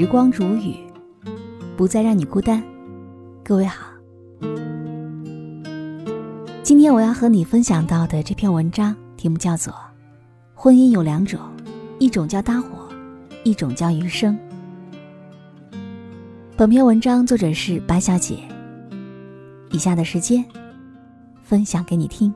时光煮雨，不再让你孤单。各位好，今天我要和你分享到的这篇文章题目叫做《婚姻有两种，一种叫搭伙，一种叫余生》。本篇文章作者是白小姐。以下的时间，分享给你听。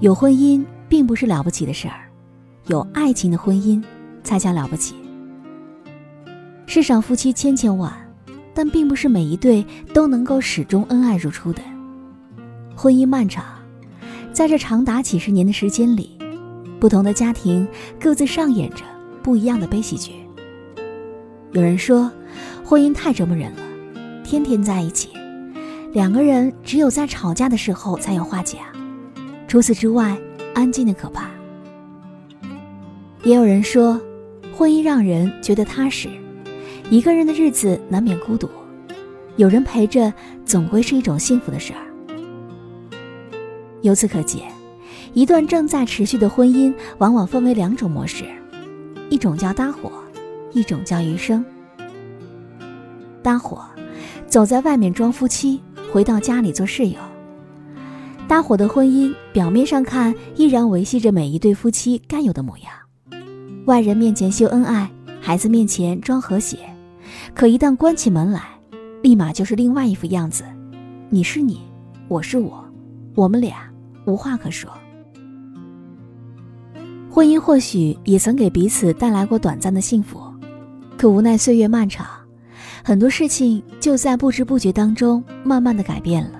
有婚姻并不是了不起的事儿，有爱情的婚姻才叫了不起。世上夫妻千千万，但并不是每一对都能够始终恩爱如初的。婚姻漫长，在这长达几十年的时间里，不同的家庭各自上演着不一样的悲喜剧。有人说，婚姻太折磨人了，天天在一起，两个人只有在吵架的时候才有话讲。除此之外，安静的可怕。也有人说，婚姻让人觉得踏实，一个人的日子难免孤独，有人陪着，总归是一种幸福的事儿。由此可见，一段正在持续的婚姻，往往分为两种模式，一种叫搭伙，一种叫余生。搭伙，走在外面装夫妻，回到家里做室友。搭伙的婚姻，表面上看依然维系着每一对夫妻该有的模样，外人面前秀恩爱，孩子面前装和谐，可一旦关起门来，立马就是另外一副样子。你是你，我是我，我们俩无话可说。婚姻或许也曾给彼此带来过短暂的幸福，可无奈岁月漫长，很多事情就在不知不觉当中慢慢的改变了。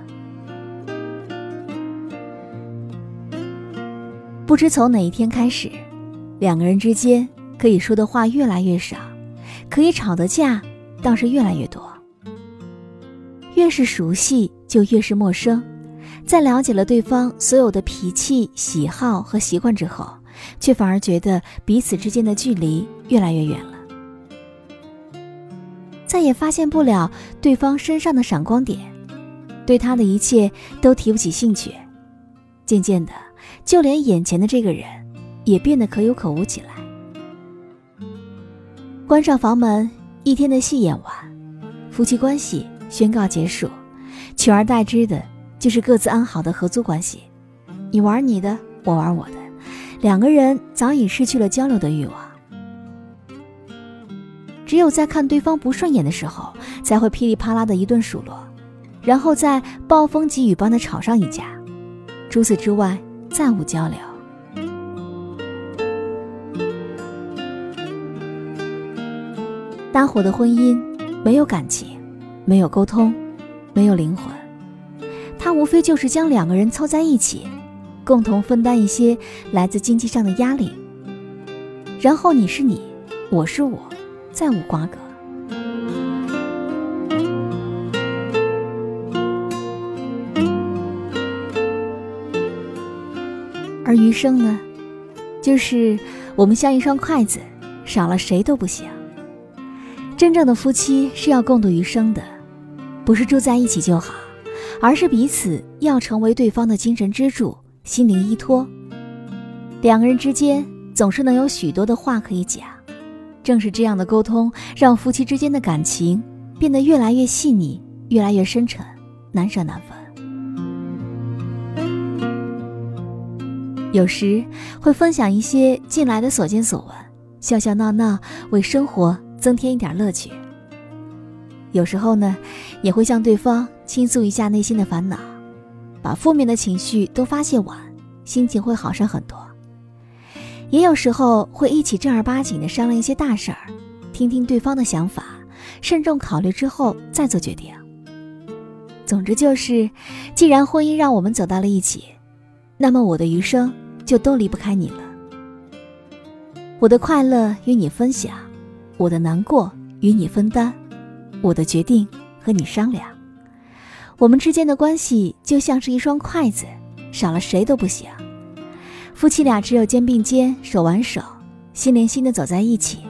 不知从哪一天开始，两个人之间可以说的话越来越少，可以吵的架倒是越来越多。越是熟悉，就越是陌生。在了解了对方所有的脾气、喜好和习惯之后，却反而觉得彼此之间的距离越来越远了。再也发现不了对方身上的闪光点，对他的一切都提不起兴趣。渐渐的。就连眼前的这个人，也变得可有可无起来。关上房门，一天的戏演完，夫妻关系宣告结束，取而代之的就是各自安好的合租关系。你玩你的，我玩我的，两个人早已失去了交流的欲望。只有在看对方不顺眼的时候，才会噼里啪啦的一顿数落，然后在暴风急雨般的吵上一架。除此之外，再无交流，搭伙的婚姻没有感情，没有沟通，没有灵魂。它无非就是将两个人凑在一起，共同分担一些来自经济上的压力，然后你是你，我是我，再无瓜葛。而余生呢，就是我们像一双筷子，少了谁都不行。真正的夫妻是要共度余生的，不是住在一起就好，而是彼此要成为对方的精神支柱、心灵依托。两个人之间总是能有许多的话可以讲，正是这样的沟通，让夫妻之间的感情变得越来越细腻，越来越深沉，难舍难分。有时会分享一些近来的所见所闻，笑笑闹闹，为生活增添一点乐趣。有时候呢，也会向对方倾诉一下内心的烦恼，把负面的情绪都发泄完，心情会好上很多。也有时候会一起正儿八经的商量一些大事儿，听听对方的想法，慎重考虑之后再做决定。总之就是，既然婚姻让我们走到了一起。那么我的余生就都离不开你了。我的快乐与你分享，我的难过与你分担，我的决定和你商量。我们之间的关系就像是一双筷子，少了谁都不行。夫妻俩只有肩并肩、手挽手、心连心的走在一起，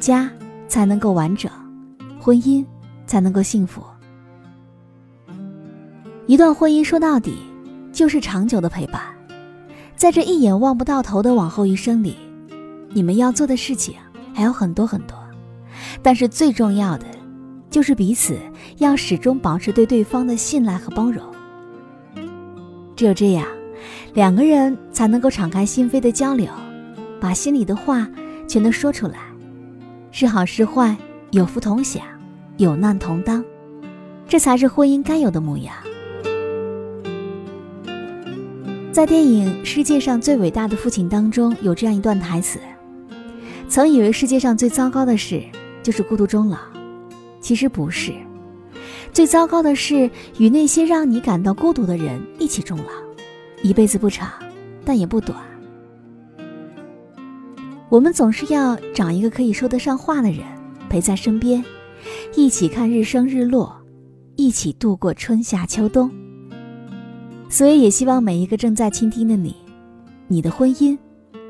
家才能够完整，婚姻才能够幸福。一段婚姻说到底，就是长久的陪伴。在这一眼望不到头的往后余生里，你们要做的事情还有很多很多，但是最重要的，就是彼此要始终保持对对方的信赖和包容。只有这样，两个人才能够敞开心扉的交流，把心里的话全都说出来，是好是坏，有福同享，有难同当，这才是婚姻该有的模样。在电影《世界上最伟大的父亲》当中，有这样一段台词：“曾以为世界上最糟糕的事就是孤独终老，其实不是。最糟糕的是与那些让你感到孤独的人一起终老。一辈子不长，但也不短。我们总是要找一个可以说得上话的人陪在身边，一起看日升日落，一起度过春夏秋冬。”所以，也希望每一个正在倾听的你，你的婚姻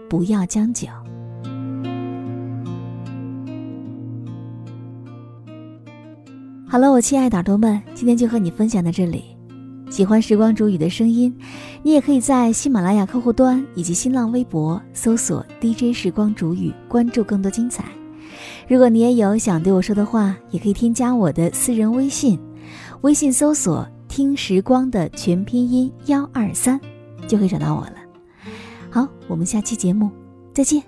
不要将就。好了，我亲爱的耳朵们，今天就和你分享到这里。喜欢时光煮雨的声音，你也可以在喜马拉雅客户端以及新浪微博搜索 DJ 时光煮雨，关注更多精彩。如果你也有想对我说的话，也可以添加我的私人微信，微信搜索。听时光的全拼音幺二三，就可以找到我了。好，我们下期节目再见。